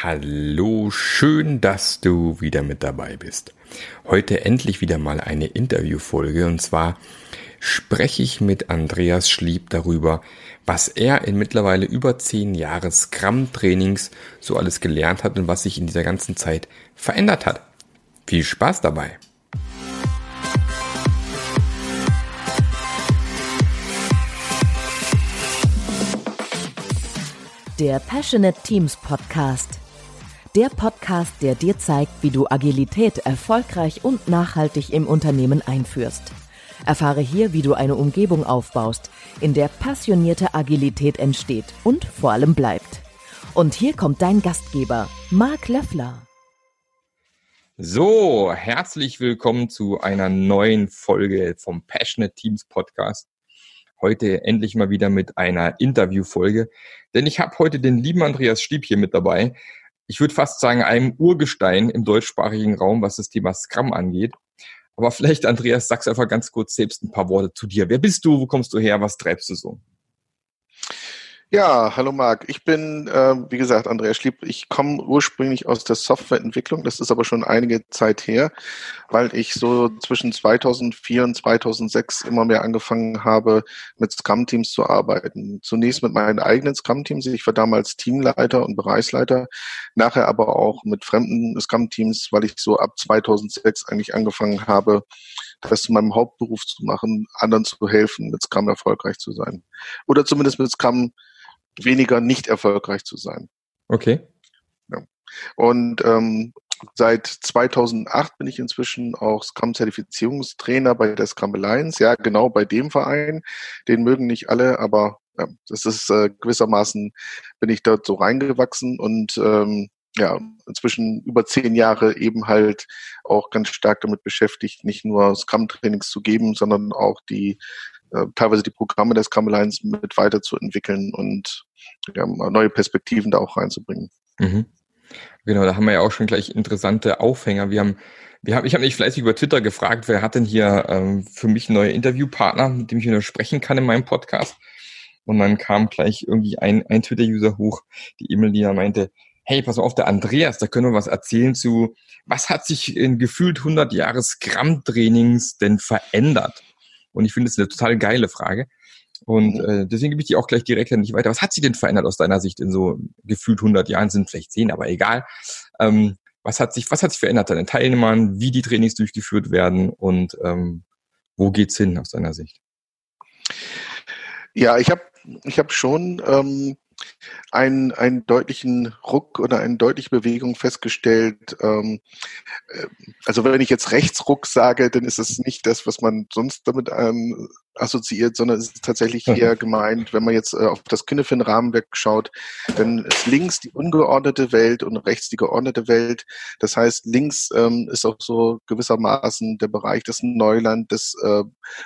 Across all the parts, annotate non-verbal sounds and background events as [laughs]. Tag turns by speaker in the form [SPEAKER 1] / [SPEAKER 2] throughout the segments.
[SPEAKER 1] Hallo, schön, dass du wieder mit dabei bist. Heute endlich wieder mal eine Interviewfolge und zwar spreche ich mit Andreas Schlieb darüber, was er in mittlerweile über zehn Jahre Scrum-Trainings so alles gelernt hat und was sich in dieser ganzen Zeit verändert hat. Viel Spaß dabei!
[SPEAKER 2] Der Passionate Teams Podcast. Der Podcast, der dir zeigt, wie du Agilität erfolgreich und nachhaltig im Unternehmen einführst. Erfahre hier, wie du eine Umgebung aufbaust, in der passionierte Agilität entsteht und vor allem bleibt. Und hier kommt dein Gastgeber, Marc Löffler.
[SPEAKER 1] So, herzlich willkommen zu einer neuen Folge vom Passionate Teams Podcast heute endlich mal wieder mit einer Interviewfolge. Denn ich habe heute den lieben Andreas Stieb hier mit dabei. Ich würde fast sagen, einem Urgestein im deutschsprachigen Raum, was das Thema Scrum angeht. Aber vielleicht, Andreas, sagst einfach ganz kurz selbst ein paar Worte zu dir. Wer bist du? Wo kommst du her? Was treibst du so?
[SPEAKER 3] Ja, hallo Marc. Ich bin, äh, wie gesagt, Andreas Schlieb. Ich komme ursprünglich aus der Softwareentwicklung. Das ist aber schon einige Zeit her, weil ich so zwischen 2004 und 2006 immer mehr angefangen habe, mit Scrum-Teams zu arbeiten. Zunächst mit meinen eigenen Scrum-Teams. Ich war damals Teamleiter und Bereichsleiter. Nachher aber auch mit fremden Scrum-Teams, weil ich so ab 2006 eigentlich angefangen habe, das zu meinem Hauptberuf zu machen, anderen zu helfen, mit Scrum erfolgreich zu sein. Oder zumindest mit Scrum weniger nicht erfolgreich zu sein.
[SPEAKER 1] Okay.
[SPEAKER 3] Ja. Und ähm, seit 2008 bin ich inzwischen auch Scrum-Zertifizierungstrainer bei der Scrum Alliance. Ja, genau bei dem Verein. Den mögen nicht alle, aber ja, das ist äh, gewissermaßen bin ich dort so reingewachsen und ähm, ja, inzwischen über zehn Jahre eben halt auch ganz stark damit beschäftigt, nicht nur Scrum-Trainings zu geben, sondern auch die äh, teilweise die Programme der Scrum mit weiterzuentwickeln und ja, neue Perspektiven da auch reinzubringen.
[SPEAKER 1] Mhm. Genau, da haben wir ja auch schon gleich interessante Aufhänger. Wir haben, wir haben, ich habe mich fleißig über Twitter gefragt, wer hat denn hier ähm, für mich neue Interviewpartner, mit dem ich wieder sprechen kann in meinem Podcast. Und dann kam gleich irgendwie ein, ein Twitter-User hoch, die Emily meinte, hey, pass auf, der Andreas, da können wir was erzählen zu, was hat sich in gefühlt 100 Jahre Scrum-Trainings denn verändert? Und ich finde es eine total geile Frage. Und mhm. äh, deswegen gebe ich die auch gleich direkt an dich weiter. Was hat sich denn verändert aus deiner Sicht in so gefühlt 100 Jahren? Sind vielleicht 10, aber egal. Ähm, was hat sich, was hat sich verändert an den Teilnehmern? Wie die Trainings durchgeführt werden? Und ähm, wo geht's hin aus deiner Sicht?
[SPEAKER 3] Ja, ich habe ich hab schon ähm, einen, einen deutlichen Ruck oder eine deutliche Bewegung festgestellt. Ähm, äh, also wenn ich jetzt Rechtsruck sage, dann ist es nicht das, was man sonst damit ähm, assoziiert, sondern es ist tatsächlich eher gemeint, wenn man jetzt äh, auf das Kinefin-Rahmenwerk schaut, dann ist links die ungeordnete Welt und rechts die geordnete Welt. Das heißt, links ähm, ist auch so gewissermaßen der Bereich des Neuland, des äh,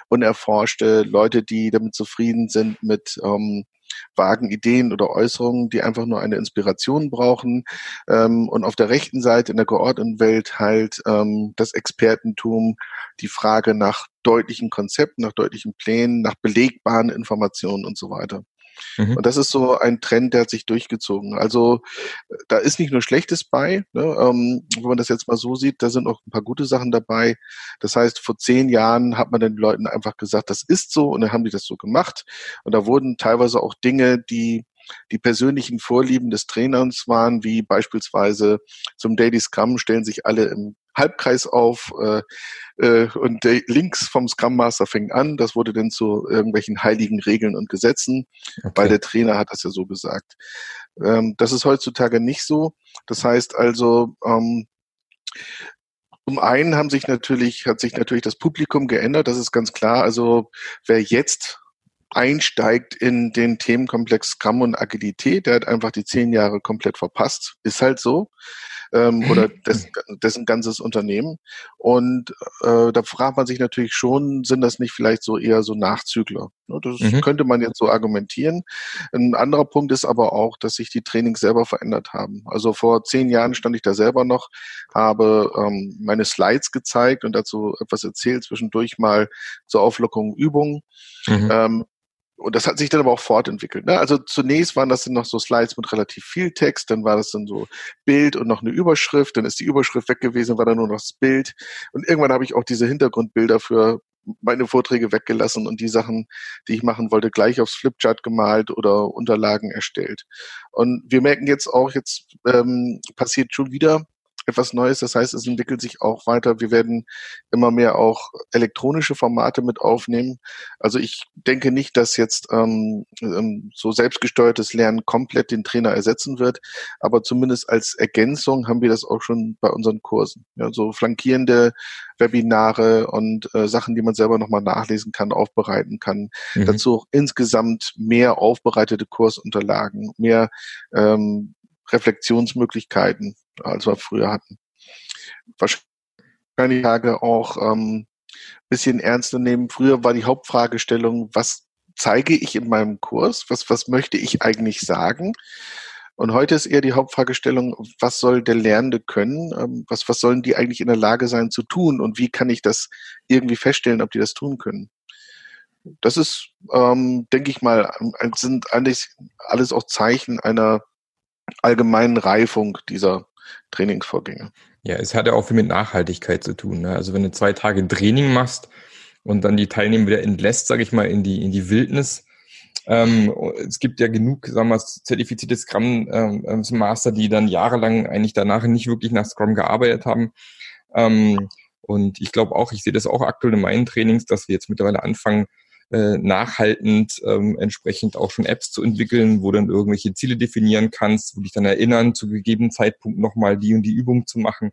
[SPEAKER 3] Unerforschte, Leute, die damit zufrieden sind mit ähm, vagen Ideen oder Äußerungen, die einfach nur eine Inspiration brauchen. Ähm, und auf der rechten Seite in der geordneten Welt halt ähm, das Expertentum, die Frage nach deutlichen Konzepten, nach deutlichen Plänen, nach belegbaren Informationen und so weiter. Mhm. Und das ist so ein Trend, der hat sich durchgezogen. Also da ist nicht nur Schlechtes bei, ne? ähm, wenn man das jetzt mal so sieht, da sind auch ein paar gute Sachen dabei. Das heißt, vor zehn Jahren hat man den Leuten einfach gesagt, das ist so und dann haben die das so gemacht. Und da wurden teilweise auch Dinge, die die persönlichen Vorlieben des Trainers waren, wie beispielsweise zum Daily Scrum stellen sich alle im Halbkreis auf äh, äh, und der, links vom Scrum Master fängt an. Das wurde dann zu irgendwelchen heiligen Regeln und Gesetzen, okay. weil der Trainer hat das ja so gesagt. Ähm, das ist heutzutage nicht so. Das heißt also, ähm, zum einen haben sich natürlich, hat sich natürlich das Publikum geändert, das ist ganz klar. Also wer jetzt einsteigt in den Themenkomplex Scrum und Agilität, der hat einfach die zehn Jahre komplett verpasst. Ist halt so. Ähm, [laughs] oder dessen, dessen ganzes Unternehmen. Und äh, da fragt man sich natürlich schon, sind das nicht vielleicht so eher so Nachzügler? Ne, das mhm. könnte man jetzt so argumentieren. Ein anderer Punkt ist aber auch, dass sich die Trainings selber verändert haben. Also vor zehn Jahren stand ich da selber noch, habe ähm, meine Slides gezeigt und dazu etwas erzählt, zwischendurch mal zur Auflockerung Übungen. Mhm. Ähm, und das hat sich dann aber auch fortentwickelt. Ne? Also zunächst waren das dann noch so Slides mit relativ viel Text, dann war das dann so Bild und noch eine Überschrift, dann ist die Überschrift weg gewesen, war dann nur noch das Bild. Und irgendwann habe ich auch diese Hintergrundbilder für meine Vorträge weggelassen und die Sachen, die ich machen wollte, gleich aufs Flipchart gemalt oder Unterlagen erstellt. Und wir merken jetzt auch, jetzt ähm, passiert schon wieder etwas Neues. Das heißt, es entwickelt sich auch weiter. Wir werden immer mehr auch elektronische Formate mit aufnehmen. Also ich denke nicht, dass jetzt ähm, ähm, so selbstgesteuertes Lernen komplett den Trainer ersetzen wird, aber zumindest als Ergänzung haben wir das auch schon bei unseren Kursen. Ja, so flankierende Webinare und äh, Sachen, die man selber nochmal nachlesen kann, aufbereiten kann. Mhm. Dazu auch insgesamt mehr aufbereitete Kursunterlagen, mehr ähm, Reflexionsmöglichkeiten, als wir früher hatten. Wahrscheinlich auch ähm, bisschen ernster nehmen. Früher war die Hauptfragestellung, was zeige ich in meinem Kurs? Was, was möchte ich eigentlich sagen? Und heute ist eher die Hauptfragestellung, was soll der Lernende können? Ähm, was, was sollen die eigentlich in der Lage sein zu tun? Und wie kann ich das irgendwie feststellen, ob die das tun können? Das ist, ähm, denke ich mal, sind eigentlich alles auch Zeichen einer allgemeinen Reifung dieser Trainingsvorgänge.
[SPEAKER 1] Ja, es hat ja auch viel mit Nachhaltigkeit zu tun. Ne? Also wenn du zwei Tage Training machst und dann die Teilnehmer wieder entlässt, sage ich mal, in die, in die Wildnis. Ähm, es gibt ja genug, sagen wir mal, zertifizierte Scrum ähm, Master, die dann jahrelang eigentlich danach nicht wirklich nach Scrum gearbeitet haben. Ähm, und ich glaube auch, ich sehe das auch aktuell in meinen Trainings, dass wir jetzt mittlerweile anfangen, äh, nachhaltend ähm, entsprechend auch schon Apps zu entwickeln, wo dann irgendwelche Ziele definieren kannst, wo dich dann erinnern, zu gegebenen Zeitpunkt nochmal die und die Übung zu machen.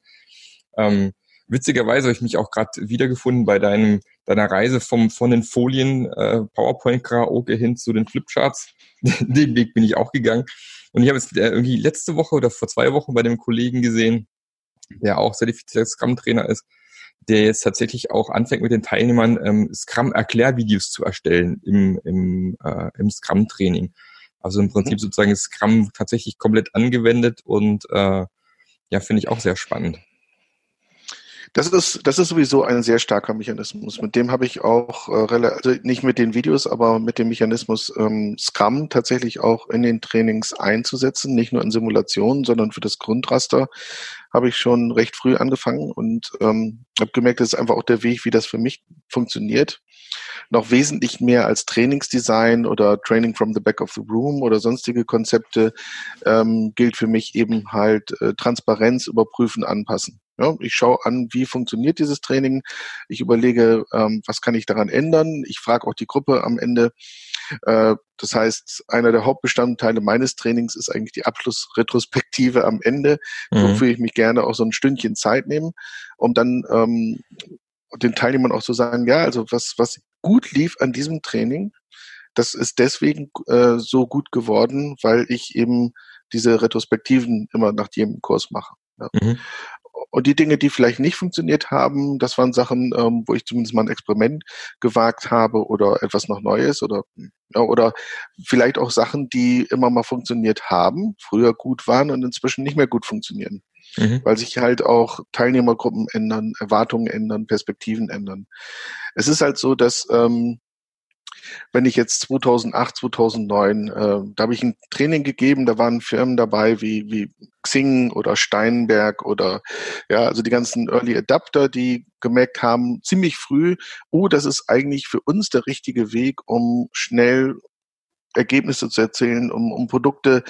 [SPEAKER 1] Ähm, witzigerweise habe ich mich auch gerade wiedergefunden bei deinem, deiner Reise vom, von den Folien äh, PowerPoint-Karaoke hin zu den Flipcharts. [laughs] den Weg bin ich auch gegangen. Und ich habe es äh, irgendwie letzte Woche oder vor zwei Wochen bei dem Kollegen gesehen, der auch zertifizierter Scrum-Trainer ist, der jetzt tatsächlich auch anfängt mit den Teilnehmern ähm, Scrum-Erklärvideos zu erstellen im, im, äh, im Scrum-Training. Also im Prinzip mhm. sozusagen Scrum tatsächlich komplett angewendet und äh, ja, finde ich auch sehr spannend.
[SPEAKER 3] Das ist, das ist sowieso ein sehr starker Mechanismus. Mit dem habe ich auch, äh, also nicht mit den Videos, aber mit dem Mechanismus ähm, Scrum tatsächlich auch in den Trainings einzusetzen, nicht nur in Simulationen, sondern für das Grundraster habe ich schon recht früh angefangen und ähm, habe gemerkt, das ist einfach auch der Weg, wie das für mich funktioniert. Noch wesentlich mehr als Trainingsdesign oder Training from the Back of the Room oder sonstige Konzepte ähm, gilt für mich eben halt äh, Transparenz überprüfen, anpassen. Ja, ich schaue an, wie funktioniert dieses Training. Ich überlege, ähm, was kann ich daran ändern. Ich frage auch die Gruppe am Ende. Äh, das heißt, einer der Hauptbestandteile meines Trainings ist eigentlich die Abschlussretrospektive am Ende, mhm. wofür ich mich gerne auch so ein Stündchen Zeit nehme, um dann ähm, den Teilnehmern auch zu sagen, ja, also was, was gut lief an diesem Training, das ist deswegen äh, so gut geworden, weil ich eben diese Retrospektiven immer nach jedem Kurs mache. Ja. Mhm. Und die Dinge, die vielleicht nicht funktioniert haben, das waren Sachen, ähm, wo ich zumindest mal ein Experiment gewagt habe oder etwas noch Neues oder, ja, oder vielleicht auch Sachen, die immer mal funktioniert haben, früher gut waren und inzwischen nicht mehr gut funktionieren. Mhm. Weil sich halt auch Teilnehmergruppen ändern, Erwartungen ändern, Perspektiven ändern. Es ist halt so, dass ähm, wenn ich jetzt 2008, 2009, äh, da habe ich ein Training gegeben, da waren Firmen dabei wie, wie Xing oder Steinberg oder ja, also die ganzen Early Adapter, die gemerkt haben, ziemlich früh, oh, das ist eigentlich für uns der richtige Weg, um schnell Ergebnisse zu erzählen, um, um Produkte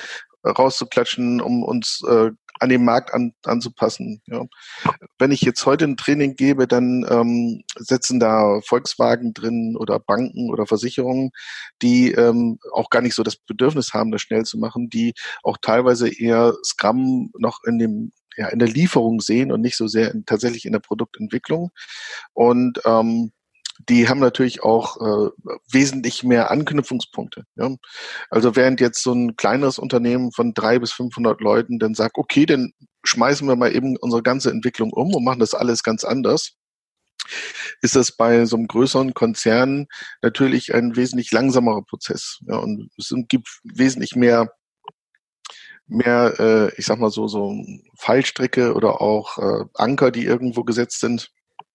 [SPEAKER 3] rauszuklatschen, um uns äh, an den Markt an, anzupassen. Ja. Wenn ich jetzt heute ein Training gebe, dann ähm, setzen da Volkswagen drin oder Banken oder Versicherungen, die ähm, auch gar nicht so das Bedürfnis haben, das schnell zu machen, die auch teilweise eher Scrum noch in dem ja, in der Lieferung sehen und nicht so sehr in, tatsächlich in der Produktentwicklung. Und ähm, die haben natürlich auch äh, wesentlich mehr Anknüpfungspunkte. Ja? Also während jetzt so ein kleineres Unternehmen von drei bis 500 Leuten dann sagt, okay, dann schmeißen wir mal eben unsere ganze Entwicklung um und machen das alles ganz anders, ist das bei so einem größeren Konzern natürlich ein wesentlich langsamerer Prozess. Ja, und es gibt wesentlich mehr mehr, äh, ich sag mal so, so Fallstricke oder auch äh, Anker, die irgendwo gesetzt sind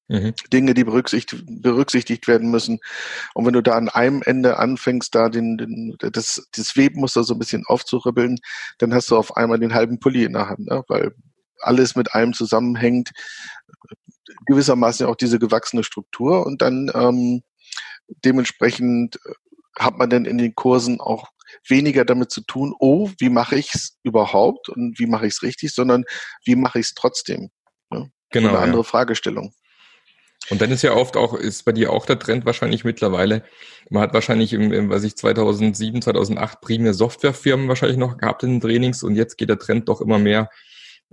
[SPEAKER 3] Mhm. Dinge, die berücksichtigt, berücksichtigt werden müssen. Und wenn du da an einem Ende anfängst, da den, den, das, das Webmuster so ein bisschen aufzuribbeln, dann hast du auf einmal den halben Pulli in der Hand, ne? weil alles mit einem zusammenhängt, gewissermaßen auch diese gewachsene Struktur und dann ähm, dementsprechend hat man dann in den Kursen auch weniger damit zu tun, oh, wie mache ich es überhaupt und wie mache ich es richtig, sondern wie mache ich es trotzdem. Ne? Genau. Eine andere ja. Fragestellung.
[SPEAKER 1] Und dann ist ja oft auch, ist bei dir auch der Trend wahrscheinlich mittlerweile, man hat wahrscheinlich im, im was ich 2007, 2008 primär Softwarefirmen wahrscheinlich noch gehabt in den Trainings und jetzt geht der Trend doch immer mehr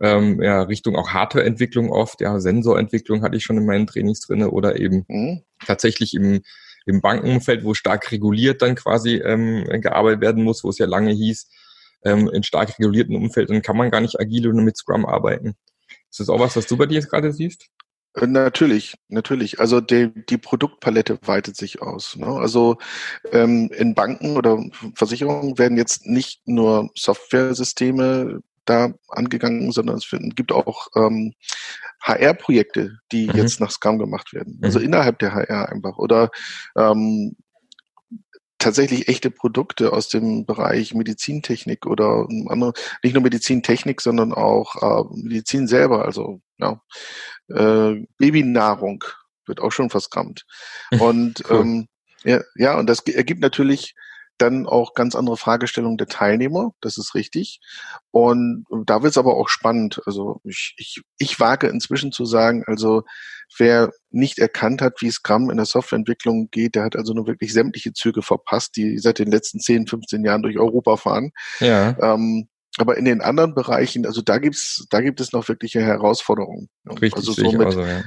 [SPEAKER 1] ähm, ja, Richtung auch Hardwareentwicklung oft, ja, Sensorentwicklung hatte ich schon in meinen Trainings drinne oder eben mhm. tatsächlich im, im Bankenumfeld, wo stark reguliert dann quasi ähm, gearbeitet werden muss, wo es ja lange hieß, ähm, in stark regulierten Umfeld, dann kann man gar nicht agil oder mit Scrum arbeiten. Ist das auch was, was du bei dir jetzt gerade siehst?
[SPEAKER 3] Äh, natürlich, natürlich. Also die, die Produktpalette weitet sich aus. Ne? Also ähm, in Banken oder Versicherungen werden jetzt nicht nur Software-Systeme da angegangen, sondern es gibt auch ähm, HR-Projekte, die mhm. jetzt nach Scrum gemacht werden. Also mhm. innerhalb der HR einfach. Oder ähm, tatsächlich echte Produkte aus dem Bereich Medizintechnik oder andere, nicht nur Medizintechnik, sondern auch äh, Medizin selber, also ja, äh, Babynahrung wird auch schon verskammt. [laughs] Und cool. ähm, ja, ja, und das ergibt natürlich dann auch ganz andere Fragestellungen der Teilnehmer, das ist richtig. Und da wird es aber auch spannend. Also ich, ich, ich wage inzwischen zu sagen, also wer nicht erkannt hat, wie Scrum in der Softwareentwicklung geht, der hat also nur wirklich sämtliche Züge verpasst, die seit den letzten 10, 15 Jahren durch Europa fahren. Ja. Ähm, aber in den anderen Bereichen, also da gibt's, da gibt es noch wirkliche Herausforderungen.
[SPEAKER 1] Richtig,
[SPEAKER 3] also so mit, also, ja.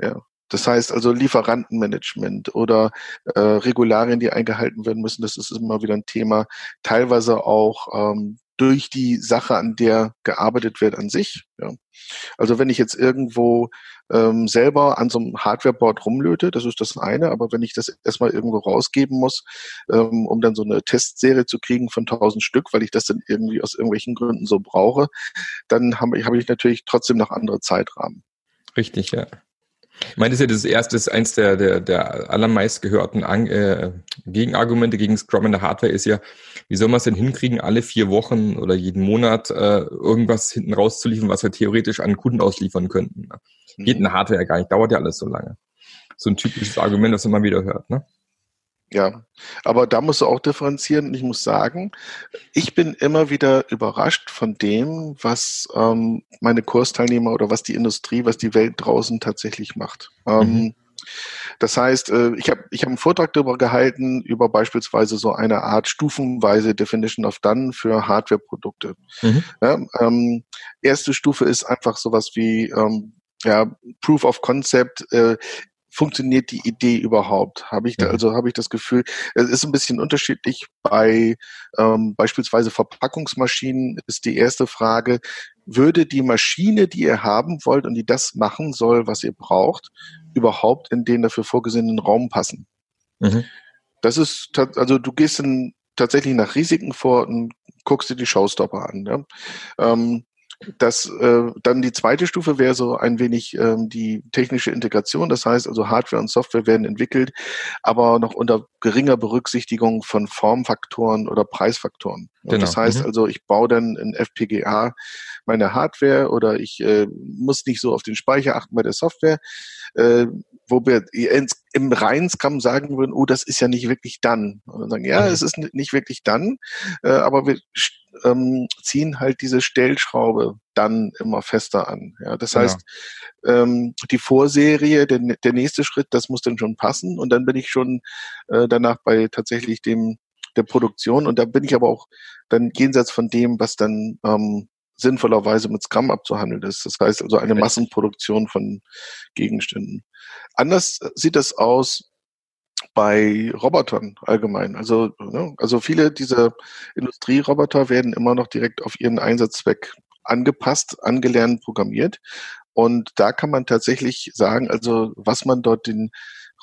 [SPEAKER 3] ja. Das heißt also Lieferantenmanagement oder äh, Regularien, die eingehalten werden müssen, das ist immer wieder ein Thema. Teilweise auch ähm, durch die Sache, an der gearbeitet wird an sich. Ja. Also wenn ich jetzt irgendwo ähm, selber an so einem Hardwareboard rumlöte, das ist das eine, aber wenn ich das erstmal irgendwo rausgeben muss, ähm, um dann so eine Testserie zu kriegen von 1000 Stück, weil ich das dann irgendwie aus irgendwelchen Gründen so brauche, dann habe hab ich natürlich trotzdem noch andere Zeitrahmen.
[SPEAKER 1] Richtig, ja. Ich meine, das ist ja das erste, das ist eins der, der, der allermeist gehörten An äh, Gegenargumente gegen Scrum in der Hardware ist ja, wie soll man es denn hinkriegen, alle vier Wochen oder jeden Monat äh, irgendwas hinten rauszuliefern, was wir theoretisch an Kunden ausliefern könnten. Ne? Mhm. Geht in der Hardware ja gar nicht, dauert ja alles so lange. So ein typisches Argument, das man immer wieder hört. Ne?
[SPEAKER 3] Ja, aber da musst du auch differenzieren. Und ich muss sagen, ich bin immer wieder überrascht von dem, was ähm, meine Kursteilnehmer oder was die Industrie, was die Welt draußen tatsächlich macht. Ähm, mhm. Das heißt, äh, ich habe ich hab einen Vortrag darüber gehalten, über beispielsweise so eine Art stufenweise Definition of Done für Hardware-Produkte. Mhm. Ja, ähm, erste Stufe ist einfach sowas wie ähm, ja, Proof of Concept. Äh, funktioniert die Idee überhaupt? Habe ich da, also habe ich das Gefühl, es ist ein bisschen unterschiedlich. Bei ähm, beispielsweise Verpackungsmaschinen ist die erste Frage, würde die Maschine, die ihr haben wollt und die das machen soll, was ihr braucht, überhaupt in den dafür vorgesehenen Raum passen? Mhm. Das ist, also du gehst dann tatsächlich nach Risiken vor und guckst dir die Showstopper an. Ja? Ähm, das äh, dann die zweite Stufe wäre so ein wenig ähm, die technische Integration. Das heißt also Hardware und Software werden entwickelt, aber noch unter geringer Berücksichtigung von Formfaktoren oder Preisfaktoren. Genau. Das heißt mhm. also, ich baue dann in FPGA meine Hardware oder ich äh, muss nicht so auf den Speicher achten bei der Software, äh, wo wir ins, im reinen Scrum sagen würden, oh, das ist ja nicht wirklich dann. Und dann sagen, ja, mhm. es ist nicht wirklich dann, äh, aber wir ähm, ziehen halt diese Stellschraube dann immer fester an. Ja, das genau. heißt, ähm, die Vorserie, der, der nächste Schritt, das muss dann schon passen und dann bin ich schon äh, danach bei tatsächlich dem der Produktion und da bin ich aber auch dann jenseits von dem, was dann ähm, sinnvollerweise mit Scrum abzuhandeln ist. Das heißt also eine Massenproduktion von Gegenständen. Anders sieht das aus bei Robotern allgemein. Also, ne, also viele dieser Industrieroboter werden immer noch direkt auf ihren Einsatzzweck angepasst, angelernt, programmiert. Und da kann man tatsächlich sagen, also was man dort den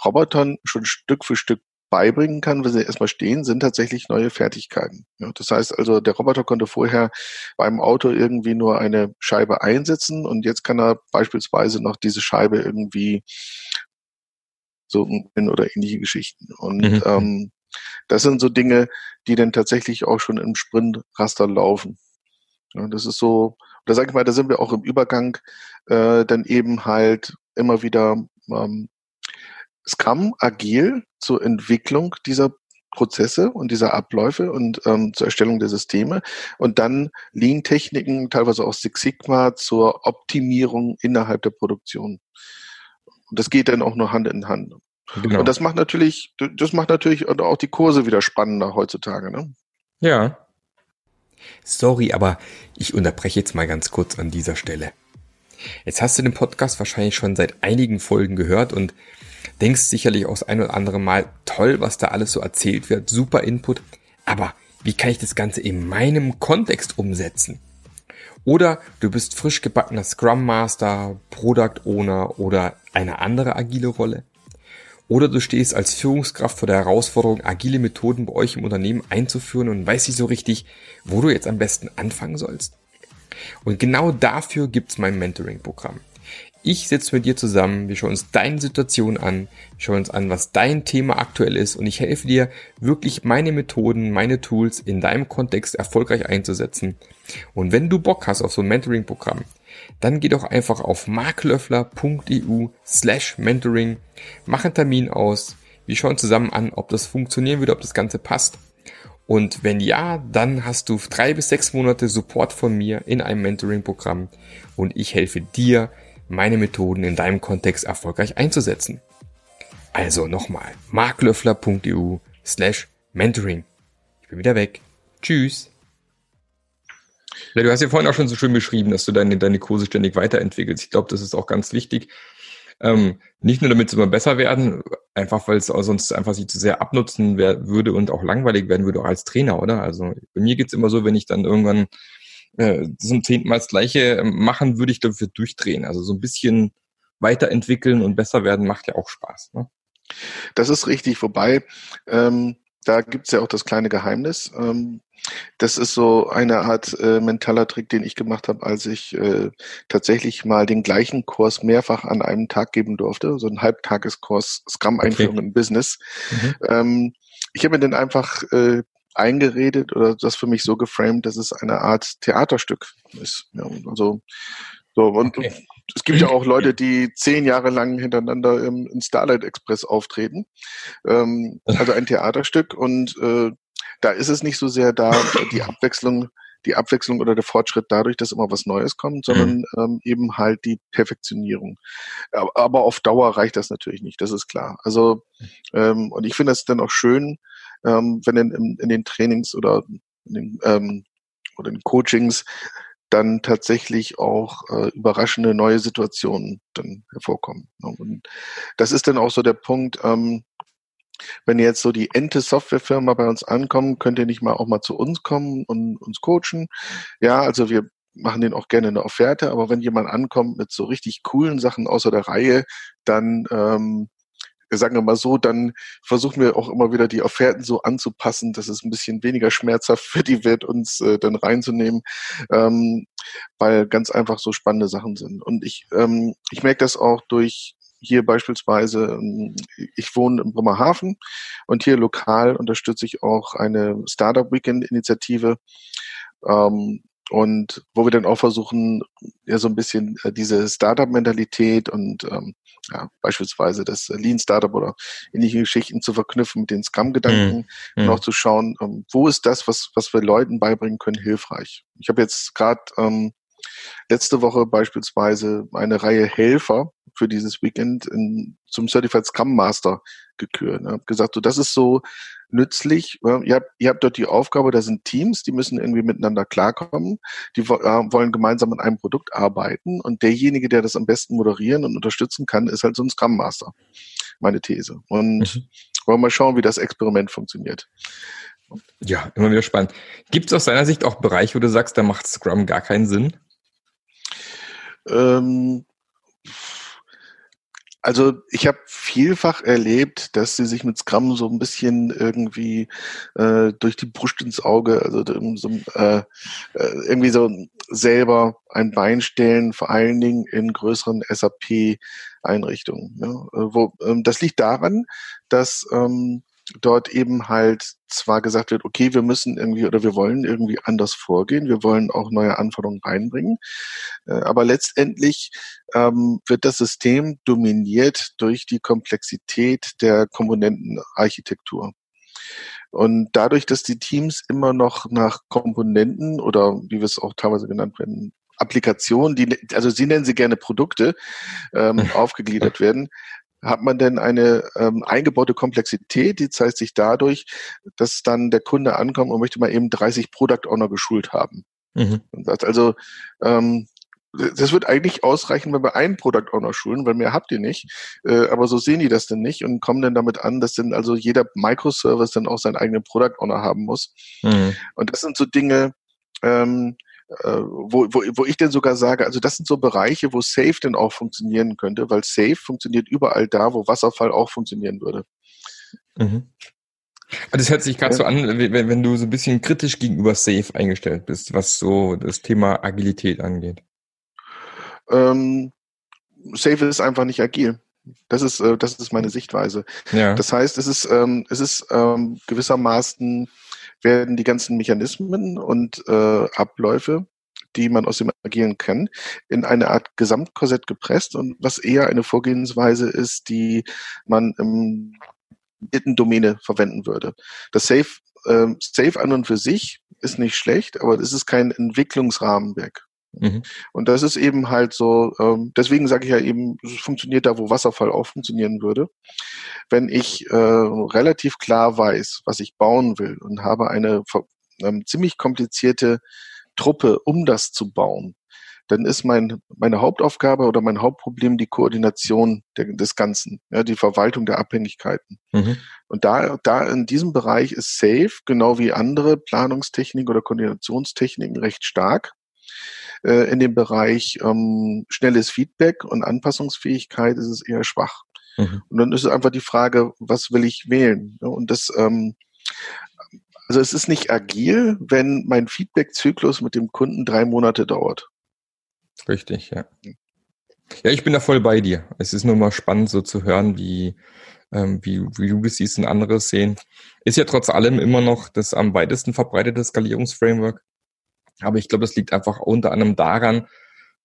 [SPEAKER 3] Robotern schon Stück für Stück beibringen kann, wenn sie erstmal stehen, sind tatsächlich neue Fertigkeiten. Ja, das heißt also, der Roboter konnte vorher beim Auto irgendwie nur eine Scheibe einsetzen und jetzt kann er beispielsweise noch diese Scheibe irgendwie so oder ähnliche Geschichten. Und mhm. ähm, das sind so Dinge, die dann tatsächlich auch schon im Sprintraster laufen. Ja, das ist so, da sage ich mal, da sind wir auch im Übergang äh, dann eben halt immer wieder ähm, Scrum agil zur Entwicklung dieser Prozesse und dieser Abläufe und ähm, zur Erstellung der Systeme und dann Lean-Techniken, teilweise auch Six Sigma zur Optimierung innerhalb der Produktion. Und das geht dann auch nur Hand in Hand. Genau. Und das macht natürlich, das macht natürlich auch die Kurse wieder spannender heutzutage, ne?
[SPEAKER 4] Ja. Sorry, aber ich unterbreche jetzt mal ganz kurz an dieser Stelle. Jetzt hast du den Podcast wahrscheinlich schon seit einigen Folgen gehört und denkst sicherlich auch das ein oder andere Mal, toll, was da alles so erzählt wird, super Input, aber wie kann ich das Ganze in meinem Kontext umsetzen? Oder du bist frisch gebackener Scrum Master, Product Owner oder eine andere agile Rolle. Oder du stehst als Führungskraft vor der Herausforderung, agile Methoden bei euch im Unternehmen einzuführen und weißt nicht so richtig, wo du jetzt am besten anfangen sollst. Und genau dafür gibt's mein Mentoring-Programm. Ich setze mit dir zusammen, wir schauen uns deine Situation an, wir schauen uns an, was dein Thema aktuell ist und ich helfe dir wirklich meine Methoden, meine Tools in deinem Kontext erfolgreich einzusetzen. Und wenn du Bock hast auf so ein Mentoring-Programm, dann geh doch einfach auf marklöffler.eu slash mentoring, mach einen Termin aus, wir schauen zusammen an, ob das funktionieren würde, ob das Ganze passt. Und wenn ja, dann hast du drei bis sechs Monate Support von mir in einem Mentoring-Programm und ich helfe dir, meine Methoden in deinem Kontext erfolgreich einzusetzen. Also nochmal, marklöffler.eu slash mentoring. Ich bin wieder weg. Tschüss. Ja, du hast ja vorhin auch schon so schön beschrieben, dass du deine, deine Kurse ständig weiterentwickelst. Ich glaube, das ist auch ganz wichtig. Ähm, nicht nur damit sie immer besser werden, einfach weil es sonst einfach sich zu sehr abnutzen würde und auch langweilig werden würde, auch als Trainer, oder? Also bei mir geht's immer so, wenn ich dann irgendwann äh, zum zehnten Mal das Gleiche ähm, machen, würde ich dafür durchdrehen. Also so ein bisschen weiterentwickeln und besser werden macht ja auch Spaß. Ne?
[SPEAKER 3] Das ist richtig, wobei ähm, da gibt's ja auch das kleine Geheimnis. Ähm, das ist so eine Art äh, mentaler Trick, den ich gemacht habe, als ich äh, tatsächlich mal den gleichen Kurs mehrfach an einem Tag geben durfte, so ein Halbtageskurs Scrum-Einführung okay. im Business. Mhm. Ähm, ich habe mir den einfach äh, eingeredet oder das für mich so geframed, dass es eine Art Theaterstück ist. Ja, also so und okay. Es gibt ja auch [laughs] Leute, die zehn Jahre lang hintereinander im, im Starlight Express auftreten. Ähm, also ein Theaterstück und äh, da ist es nicht so sehr da die Abwechslung die Abwechslung oder der Fortschritt dadurch, dass immer was Neues kommt, sondern mhm. ähm, eben halt die Perfektionierung. Aber auf Dauer reicht das natürlich nicht, das ist klar. Also ähm, und ich finde es dann auch schön, ähm, wenn in, in, den Trainings oder in den, ähm, oder in den Coachings dann tatsächlich auch äh, überraschende neue Situationen dann hervorkommen. Ne? Und das ist dann auch so der Punkt, ähm, wenn jetzt so die Ente Softwarefirma bei uns ankommen, könnt ihr nicht mal auch mal zu uns kommen und uns coachen. Ja, also wir machen denen auch gerne eine Offerte, aber wenn jemand ankommt mit so richtig coolen Sachen außer der Reihe, dann ähm, sagen wir mal so, dann versuchen wir auch immer wieder die Offerten so anzupassen, dass es ein bisschen weniger schmerzhaft für die wird, uns äh, dann reinzunehmen, ähm, weil ganz einfach so spannende Sachen sind. Und ich, ähm, ich merke das auch durch hier beispielsweise, ähm, ich wohne in Bremerhaven und hier lokal unterstütze ich auch eine Startup Weekend Initiative. Ähm, und wo wir dann auch versuchen, ja so ein bisschen äh, diese Startup-Mentalität und ähm, ja, beispielsweise das Lean Startup oder ähnliche Geschichten zu verknüpfen mit den Scrum-Gedanken mhm. und auch zu schauen, ähm, wo ist das, was, was wir Leuten beibringen können, hilfreich. Ich habe jetzt gerade ähm, letzte Woche beispielsweise eine Reihe Helfer für dieses Weekend in, zum Certified Scrum Master gekürt. Ich habe gesagt, so, das ist so nützlich. Ihr habt, ihr habt dort die Aufgabe, da sind Teams, die müssen irgendwie miteinander klarkommen. Die äh, wollen gemeinsam an einem Produkt arbeiten und derjenige, der das am besten moderieren und unterstützen kann, ist halt so ein Scrum Master. Meine These. Und mhm. wollen wir mal schauen, wie das Experiment funktioniert.
[SPEAKER 4] Ja, immer wieder spannend. Gibt es aus deiner Sicht auch Bereiche, wo du sagst, da macht Scrum gar keinen Sinn?
[SPEAKER 3] Ähm, Also ich habe vielfach erlebt, dass sie sich mit Scrum so ein bisschen irgendwie äh, durch die Brust ins Auge, also so, äh, äh, irgendwie so selber ein Bein stellen, vor allen Dingen in größeren SAP-Einrichtungen. Ne? Äh, wo, ähm, das liegt daran, dass ähm, dort eben halt zwar gesagt wird, okay, wir müssen irgendwie oder wir wollen irgendwie anders vorgehen, wir wollen auch neue Anforderungen reinbringen, äh, aber letztendlich ähm, wird das System dominiert durch die Komplexität der Komponentenarchitektur. Und dadurch, dass die Teams immer noch nach Komponenten oder wie wir es auch teilweise genannt werden, Applikationen, die, also Sie nennen sie gerne Produkte, ähm, [laughs] aufgegliedert werden, hat man denn eine ähm, eingebaute Komplexität, die zeigt sich dadurch, dass dann der Kunde ankommt und möchte mal eben 30 Product Owner geschult haben. Mhm. Und sagt also, ähm, das wird eigentlich ausreichen, wenn wir einen Product Owner schulen, weil mehr habt ihr nicht. Äh, aber so sehen die das denn nicht und kommen dann damit an, dass dann also jeder Microservice dann auch seinen eigenen Product Owner haben muss. Mhm. Und das sind so Dinge, ähm, äh, wo, wo, wo ich denn sogar sage, also das sind so Bereiche, wo Safe denn auch funktionieren könnte, weil Safe funktioniert überall da, wo Wasserfall auch funktionieren würde.
[SPEAKER 1] Mhm. Das hört sich gerade ja. so an, wenn, wenn du so ein bisschen kritisch gegenüber Safe eingestellt bist, was so das Thema Agilität angeht.
[SPEAKER 3] Ähm, Safe ist einfach nicht agil. Das ist, äh, das ist meine Sichtweise. Ja. Das heißt, es ist, ähm, es ist ähm, gewissermaßen werden die ganzen Mechanismen und äh, Abläufe, die man aus dem Agieren kennt, in eine Art Gesamtkorsett gepresst und was eher eine Vorgehensweise ist, die man im Domäne verwenden würde. Das Safe, äh, Safe an und für sich ist nicht schlecht, aber es ist kein Entwicklungsrahmenwerk. Mhm. Und das ist eben halt so, ähm, deswegen sage ich ja eben, es funktioniert da, wo Wasserfall auch funktionieren würde. Wenn ich äh, relativ klar weiß, was ich bauen will und habe eine ähm, ziemlich komplizierte Truppe, um das zu bauen, dann ist mein, meine Hauptaufgabe oder mein Hauptproblem die Koordination der, des Ganzen, ja, die Verwaltung der Abhängigkeiten. Mhm. Und da, da in diesem Bereich ist Safe, genau wie andere Planungstechniken oder Koordinationstechniken, recht stark äh, in dem Bereich ähm, schnelles Feedback und Anpassungsfähigkeit ist es eher schwach. Mhm. Und dann ist es einfach die Frage, was will ich wählen? Und das, ähm, also es ist nicht agil, wenn mein Feedback-Zyklus mit dem Kunden drei Monate dauert.
[SPEAKER 1] Richtig, ja. Ja, ich bin da voll bei dir. Es ist nur mal spannend, so zu hören, wie, ähm, wie, wie du das siehst und andere sehen. Ist ja trotz allem immer noch das am weitesten verbreitete Skalierungsframework. Aber ich glaube, das liegt einfach unter anderem daran,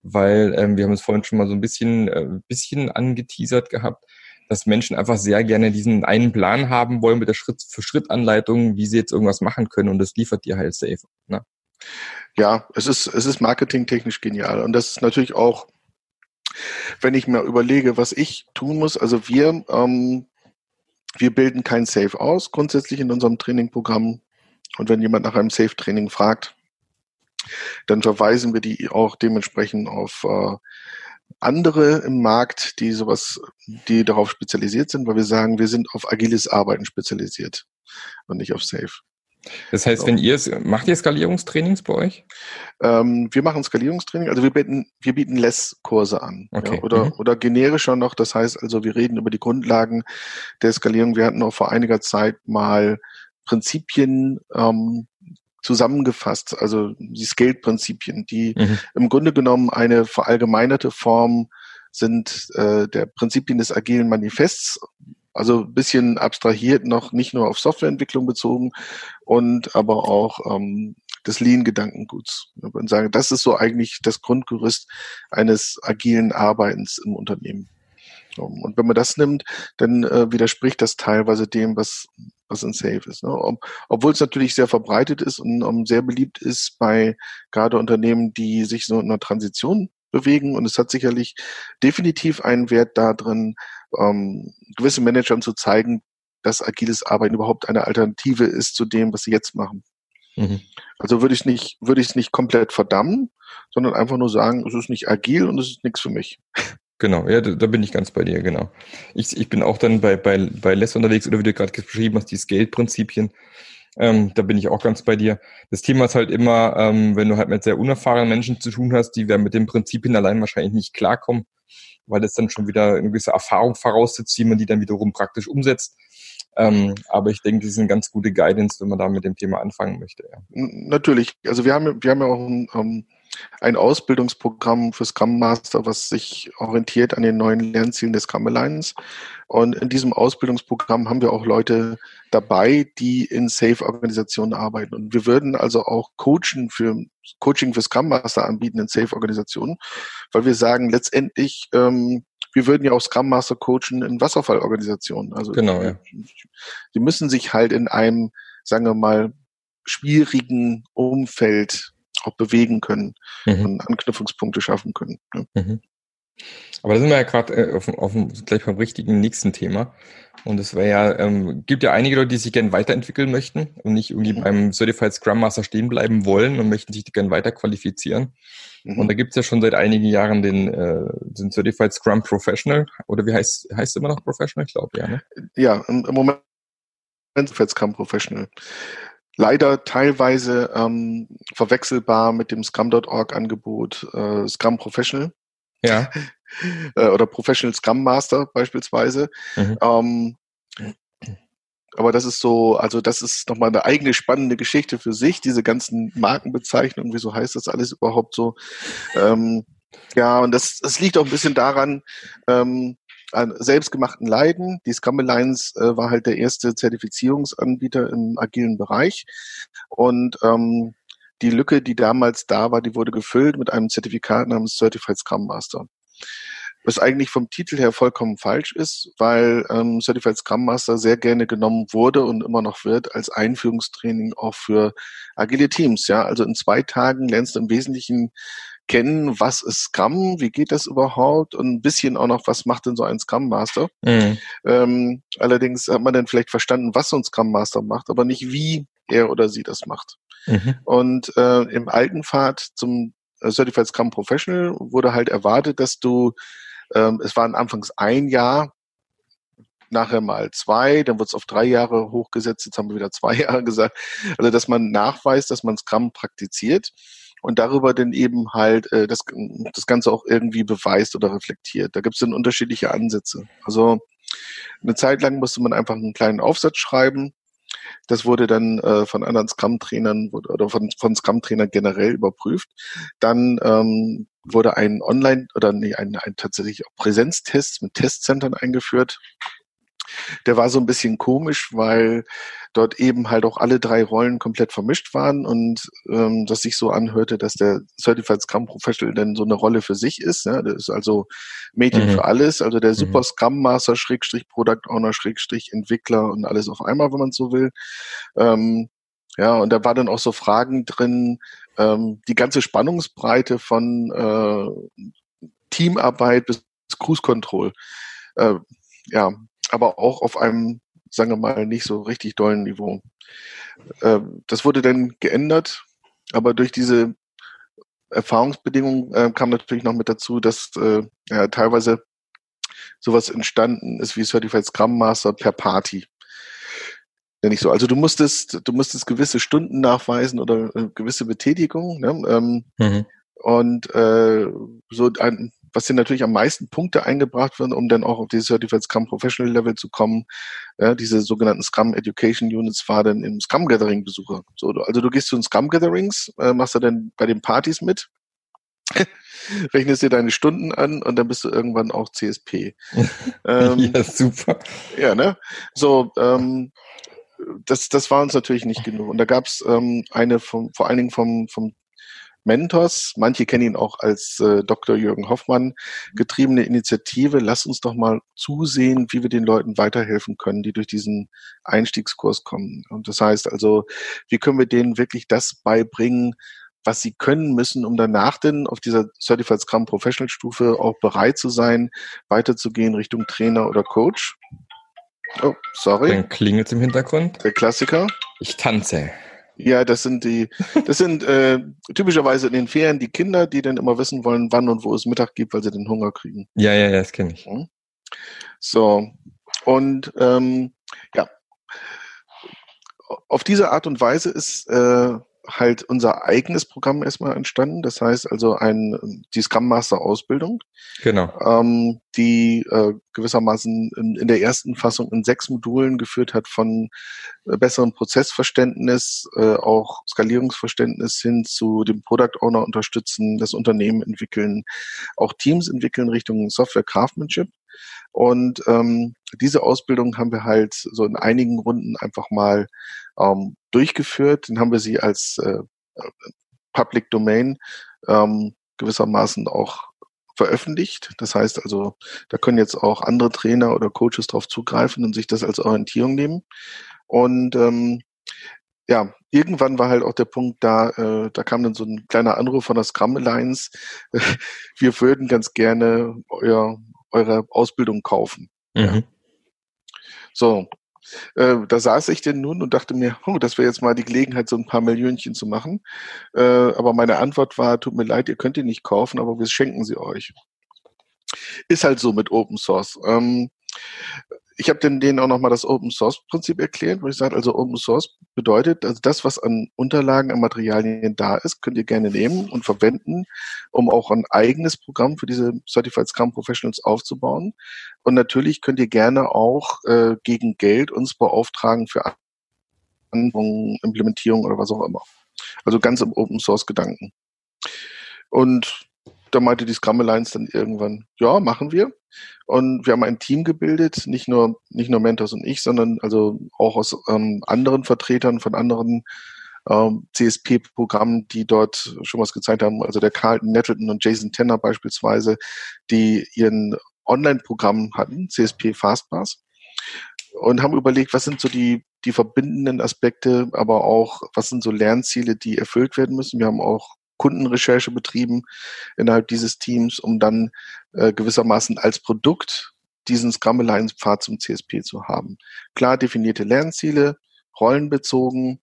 [SPEAKER 1] weil ähm, wir haben es vorhin schon mal so ein bisschen, äh, bisschen angeteasert gehabt, dass Menschen einfach sehr gerne diesen einen Plan haben wollen mit der Schritt-für-Schritt-Anleitung, wie sie jetzt irgendwas machen können und das liefert dir halt safe. Ne?
[SPEAKER 3] Ja, es ist, es ist marketingtechnisch genial und das ist natürlich auch, wenn ich mir überlege, was ich tun muss, also wir, ähm, wir bilden kein Safe aus, grundsätzlich in unserem Trainingprogramm und wenn jemand nach einem Safe-Training fragt, dann verweisen wir die auch dementsprechend auf äh, andere im Markt, die sowas, die darauf spezialisiert sind, weil wir sagen, wir sind auf agiles Arbeiten spezialisiert und nicht auf Safe.
[SPEAKER 1] Das heißt, wenn ihr es, macht ihr Skalierungstrainings bei euch?
[SPEAKER 3] Ähm, wir machen Skalierungstraining, also wir bieten, wir bieten Less-Kurse an. Okay. Ja, oder, mhm. oder generischer noch, das heißt also, wir reden über die Grundlagen der Skalierung. Wir hatten auch vor einiger Zeit mal Prinzipien ähm, zusammengefasst, also die Scaled-Prinzipien, die mhm. im Grunde genommen eine verallgemeinerte Form sind äh, der Prinzipien des agilen Manifests, also ein bisschen abstrahiert noch nicht nur auf Softwareentwicklung bezogen und aber auch ähm, des Lean-Gedankenguts. Und sagen, das ist so eigentlich das Grundgerüst eines agilen Arbeitens im Unternehmen. Und wenn man das nimmt, dann äh, widerspricht das teilweise dem, was was ein Safe ist. Ne? Ob, obwohl es natürlich sehr verbreitet ist und um, sehr beliebt ist bei gerade Unternehmen, die sich so in einer Transition bewegen. Und es hat sicherlich definitiv einen Wert darin, ähm, gewisse Managern zu zeigen, dass agiles Arbeiten überhaupt eine Alternative ist zu dem, was sie jetzt machen. Mhm. Also würde ich nicht, würde ich es nicht komplett verdammen, sondern einfach nur sagen, es ist nicht agil und es ist nichts für mich.
[SPEAKER 1] Genau, ja, da, da, bin ich ganz bei dir, genau. Ich, ich bin auch dann bei, bei, bei Less unterwegs, oder wie du gerade beschrieben hast, die Scale-Prinzipien. Ähm, da bin ich auch ganz bei dir. Das Thema ist halt immer, ähm, wenn du halt mit sehr unerfahrenen Menschen zu tun hast, die werden mit den Prinzipien allein wahrscheinlich nicht klarkommen. weil das dann schon wieder eine gewisse Erfahrung voraussetzt, wie man die dann wiederum praktisch umsetzt. Ähm, aber ich denke, das ist eine ganz gute Guidance, wenn man da mit dem Thema anfangen möchte. Ja.
[SPEAKER 3] Natürlich. Also wir haben, wir haben ja auch ein, um, ein Ausbildungsprogramm für Scrum Master, was sich orientiert an den neuen Lernzielen des Scrum Alliance. Und in diesem Ausbildungsprogramm haben wir auch Leute dabei, die in Safe-Organisationen arbeiten. Und wir würden also auch Coaching für Coaching für Scrum Master anbieten in Safe-Organisationen, weil wir sagen, letztendlich ähm, wir würden ja auch Scrum Master coachen in Wasserfallorganisationen. Also
[SPEAKER 1] genau, ja.
[SPEAKER 3] die müssen sich halt in einem, sagen wir mal, schwierigen Umfeld auch bewegen können mhm. und Anknüpfungspunkte schaffen können. Ne? Mhm.
[SPEAKER 1] Aber da sind wir ja gerade äh, auf, auf, gleich beim richtigen nächsten Thema. Und es wäre ja, ähm, gibt ja einige Leute, die sich gerne weiterentwickeln möchten und nicht irgendwie mhm. beim Certified Scrum Master stehen bleiben wollen und möchten sich gerne weiter qualifizieren. Mhm. Und da gibt es ja schon seit einigen Jahren den, äh, den Certified Scrum Professional. Oder wie heißt heißt immer noch Professional? Ich glaube, ja. Ne?
[SPEAKER 3] Ja, im, im Moment Certified Scrum Professional leider teilweise ähm, verwechselbar mit dem Scrum.org-Angebot äh, Scrum Professional.
[SPEAKER 1] Ja. [laughs]
[SPEAKER 3] Äh, oder Professional Scrum Master beispielsweise. Mhm. Ähm, aber das ist so, also das ist nochmal eine eigene spannende Geschichte für sich, diese ganzen Markenbezeichnungen, wieso heißt das alles überhaupt so? Ähm, ja, und das, das liegt auch ein bisschen daran, ähm, an selbstgemachten Leiden. Die Scrum Alliance äh, war halt der erste Zertifizierungsanbieter im agilen Bereich. Und ähm, die Lücke, die damals da war, die wurde gefüllt mit einem Zertifikat namens Certified Scrum Master. Was eigentlich vom Titel her vollkommen falsch ist, weil ähm, Certified Scrum Master sehr gerne genommen wurde und immer noch wird als Einführungstraining auch für agile Teams. Ja, also in zwei Tagen lernst du im Wesentlichen kennen, was ist Scrum, wie geht das überhaupt und ein bisschen auch noch, was macht denn so ein Scrum Master. Mhm. Ähm, allerdings hat man dann vielleicht verstanden, was so ein Scrum Master macht, aber nicht wie er oder sie das macht. Mhm. Und äh, im alten Pfad zum äh, Certified Scrum Professional wurde halt erwartet, dass du, ähm, es waren anfangs ein Jahr, nachher mal zwei, dann wird es auf drei Jahre hochgesetzt, jetzt haben wir wieder zwei [laughs] Jahre gesagt. Also dass man nachweist, dass man Scrum praktiziert und darüber dann eben halt äh, das, das Ganze auch irgendwie beweist oder reflektiert. Da gibt es dann unterschiedliche Ansätze. Also eine Zeit lang musste man einfach einen kleinen Aufsatz schreiben. Das wurde dann äh, von anderen Scrum-Trainern oder von, von Scrum-Trainern generell überprüft. Dann ähm, wurde ein Online- oder nee, ein, ein tatsächlich auch Präsenztest mit Testzentren eingeführt. Der war so ein bisschen komisch, weil dort eben halt auch alle drei Rollen komplett vermischt waren und ähm, das sich so anhörte, dass der Certified Scrum Professional dann so eine Rolle für sich ist. Ne? Das ist also Mädchen mhm. für alles, also der Super mhm. Scrum Master, Schrägstrich Product Owner, Schrägstrich Entwickler und alles auf einmal, wenn man so will. Ähm, ja, und da war dann auch so Fragen drin, ähm, die ganze Spannungsbreite von äh, Teamarbeit bis Cruise Control. Äh, ja, aber auch auf einem sagen wir mal, nicht so richtig dollen Niveau. Ähm, das wurde dann geändert, aber durch diese Erfahrungsbedingungen äh, kam natürlich noch mit dazu, dass äh, ja, teilweise sowas entstanden ist wie Certified Scrum Master per Party. Ja, nicht so. Also du musstest, du musstest gewisse Stunden nachweisen oder äh, gewisse Betätigung. Ne? Ähm, mhm. Und äh, so ein, was hier natürlich am meisten Punkte eingebracht werden, um dann auch auf dieses Certified Scrum Professional Level zu kommen. Ja, diese sogenannten Scrum Education Units war dann im Scrum Gathering Besucher. So, also du gehst zu den Scrum Gatherings, äh, machst du dann bei den Partys mit, [laughs] rechnest dir deine Stunden an und dann bist du irgendwann auch CSP. [laughs]
[SPEAKER 1] ähm, ja, super.
[SPEAKER 3] Ja, ne? So, ähm, das, das war uns natürlich nicht genug. Und da gab es ähm, eine vom, vor allen Dingen vom, vom Mentors, manche kennen ihn auch als äh, Dr. Jürgen Hoffmann, getriebene Initiative. Lass uns doch mal zusehen, wie wir den Leuten weiterhelfen können, die durch diesen Einstiegskurs kommen. Und das heißt also, wie können wir denen wirklich das beibringen, was sie können müssen, um danach denn auf dieser Certified Scrum Professional Stufe auch bereit zu sein, weiterzugehen Richtung Trainer oder Coach.
[SPEAKER 1] Oh, sorry. Dann klingelt im Hintergrund.
[SPEAKER 3] Der Klassiker.
[SPEAKER 1] Ich tanze.
[SPEAKER 3] Ja, das sind die, das sind äh, typischerweise in den Ferien die Kinder, die dann immer wissen wollen, wann und wo es Mittag gibt, weil sie den Hunger kriegen.
[SPEAKER 1] Ja, ja, ja, das kenne ich. Hm?
[SPEAKER 3] So. Und ähm, ja, auf diese Art und Weise ist äh, halt unser eigenes Programm erstmal entstanden. Das heißt also ein, die Scrum Master Ausbildung.
[SPEAKER 1] Genau.
[SPEAKER 3] Ähm, die äh, gewissermaßen in, in, der ersten Fassung in sechs Modulen geführt hat von äh, besserem Prozessverständnis, äh, auch Skalierungsverständnis hin zu dem Product Owner unterstützen, das Unternehmen entwickeln, auch Teams entwickeln Richtung Software Craftsmanship. Und ähm, diese Ausbildung haben wir halt so in einigen Runden einfach mal ähm, durchgeführt. Dann haben wir sie als äh, Public Domain ähm, gewissermaßen auch veröffentlicht. Das heißt also, da können jetzt auch andere Trainer oder Coaches drauf zugreifen und sich das als Orientierung nehmen. Und ähm, ja, irgendwann war halt auch der Punkt da, äh, da kam dann so ein kleiner Anruf von der Scrum Alliance. [laughs] wir würden ganz gerne euer, eure Ausbildung kaufen. Mhm. So, äh, da saß ich denn nun und dachte mir, oh, das wäre jetzt mal die Gelegenheit, so ein paar Millionchen zu machen. Äh, aber meine Antwort war, tut mir leid, ihr könnt die nicht kaufen, aber wir schenken sie euch. Ist halt so mit Open Source. Ähm, ich habe denen auch nochmal das Open Source Prinzip erklärt, wo ich sage, also Open Source bedeutet, also das, was an Unterlagen, an Materialien da ist, könnt ihr gerne nehmen und verwenden, um auch ein eigenes Programm für diese Certified Scrum Professionals aufzubauen. Und natürlich könnt ihr gerne auch äh, gegen Geld uns beauftragen für Anwendungen, Implementierung oder was auch immer. Also ganz im Open Source Gedanken. Und da meinte die Scrum Alliance dann irgendwann, ja, machen wir. Und wir haben ein Team gebildet, nicht nur, nicht nur Mentors und ich, sondern also auch aus ähm, anderen Vertretern von anderen ähm, CSP-Programmen, die dort schon was gezeigt haben. Also der Carlton Nettleton und Jason Tenner beispielsweise, die ihren Online-Programm hatten, CSP Fastpass. Und haben überlegt, was sind so die, die verbindenden Aspekte, aber auch, was sind so Lernziele, die erfüllt werden müssen. Wir haben auch Kundenrecherche betrieben innerhalb dieses Teams, um dann äh, gewissermaßen als Produkt diesen Scrum Alliance Pfad zum CSP zu haben. Klar definierte Lernziele, rollenbezogen,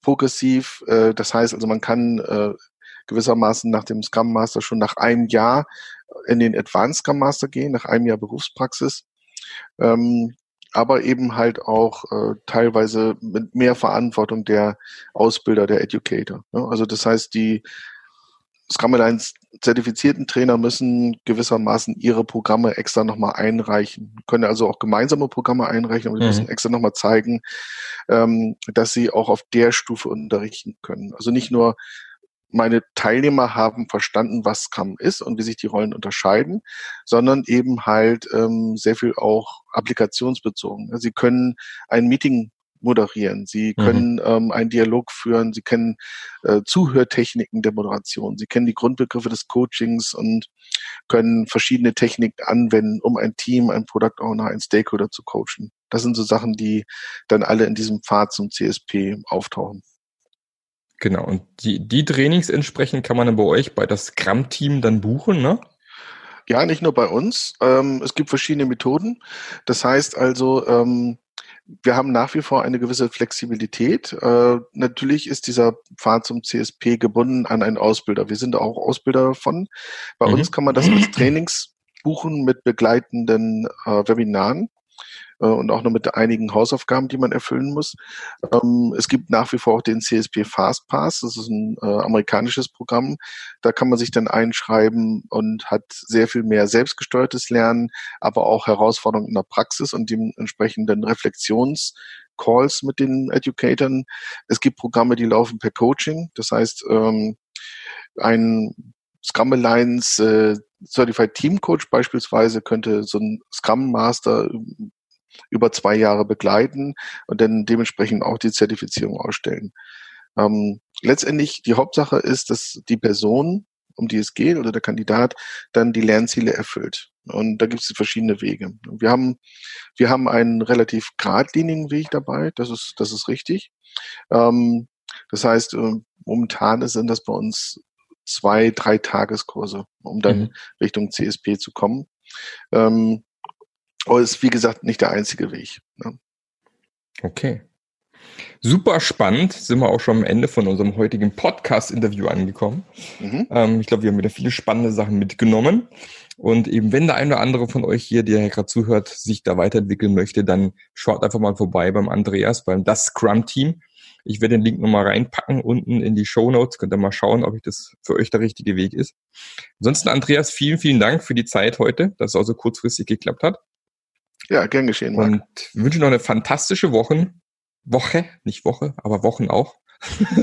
[SPEAKER 3] progressiv. Äh, das heißt also, man kann äh, gewissermaßen nach dem Scrum Master schon nach einem Jahr in den Advanced Scrum Master gehen, nach einem Jahr Berufspraxis. Ähm, aber eben halt auch äh, teilweise mit mehr Verantwortung der Ausbilder, der Educator. Ne? Also das heißt, die Scrum Alliance zertifizierten Trainer müssen gewissermaßen ihre Programme extra nochmal einreichen. Können also auch gemeinsame Programme einreichen, aber die mhm. müssen extra nochmal zeigen, ähm, dass sie auch auf der Stufe unterrichten können. Also nicht nur meine Teilnehmer haben verstanden, was Scrum ist und wie sich die Rollen unterscheiden, sondern eben halt ähm, sehr viel auch applikationsbezogen. Sie können ein Meeting moderieren, sie mhm. können mhm. ähm, einen Dialog führen, sie kennen äh, Zuhörtechniken der Moderation, sie kennen die Grundbegriffe des Coachings und können verschiedene Techniken anwenden, um ein Team, ein Product Owner, ein Stakeholder zu coachen. Das sind so Sachen, die dann alle in diesem Pfad zum CSP auftauchen.
[SPEAKER 1] Genau, und die, die Trainings entsprechend kann man dann bei euch bei das Scrum-Team dann buchen, ne?
[SPEAKER 3] Ja, nicht nur bei uns. Ähm, es gibt verschiedene Methoden. Das heißt also, ähm, wir haben nach wie vor eine gewisse Flexibilität. Äh, natürlich ist dieser Pfad zum CSP gebunden an einen Ausbilder. Wir sind auch Ausbilder davon. Bei mhm. uns kann man das als Trainings buchen mit begleitenden äh, Webinaren äh, und auch noch mit einigen Hausaufgaben, die man erfüllen muss. Ähm, es gibt nach wie vor auch den CSP Fastpass, das ist ein äh, amerikanisches Programm. Da kann man sich dann einschreiben und hat sehr viel mehr selbstgesteuertes Lernen, aber auch Herausforderungen in der Praxis und dementsprechenden Reflexions Calls mit den Educatoren. Es gibt Programme, die laufen per Coaching. Das heißt, ähm, ein Scrum Alliance äh, Certified Team Coach beispielsweise könnte so ein Scrum Master über zwei Jahre begleiten und dann dementsprechend auch die Zertifizierung ausstellen. Ähm, letztendlich die Hauptsache ist, dass die Person, um die es geht, oder der Kandidat dann die Lernziele erfüllt. Und da gibt es verschiedene Wege. Wir haben, wir haben einen relativ geradlinigen Weg dabei, das ist, das ist richtig. Ähm, das heißt, äh, momentan sind das bei uns zwei, drei Tageskurse, um dann mhm. Richtung CSP zu kommen. Ähm, aber es ist, wie gesagt, nicht der einzige Weg. Ne?
[SPEAKER 1] Okay. Super spannend, sind wir auch schon am Ende von unserem heutigen Podcast-Interview angekommen. Mhm. Ähm, ich glaube, wir haben wieder viele spannende Sachen mitgenommen. Und eben, wenn der eine oder andere von euch hier, der gerade zuhört, sich da weiterentwickeln möchte, dann schaut einfach mal vorbei beim Andreas, beim Das Scrum Team. Ich werde den Link nochmal reinpacken unten in die Show Notes. Könnt ihr mal schauen, ob ich das für euch der richtige Weg ist. Ansonsten, Andreas, vielen, vielen Dank für die Zeit heute, dass es auch so kurzfristig geklappt hat.
[SPEAKER 3] Ja, gern geschehen. Marc.
[SPEAKER 1] Und wünsche noch eine fantastische Woche. Woche, nicht Woche, aber Wochen auch.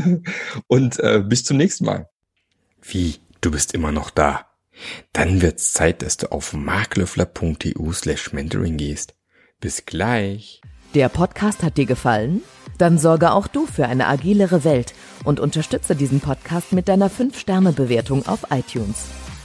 [SPEAKER 1] [laughs] und äh, bis zum nächsten Mal.
[SPEAKER 4] Wie? Du bist immer noch da? Dann wird's Zeit, dass du auf marklöffler.eu slash mentoring gehst. Bis gleich.
[SPEAKER 2] Der Podcast hat dir gefallen? Dann sorge auch du für eine agilere Welt und unterstütze diesen Podcast mit deiner 5-Sterne-Bewertung auf iTunes.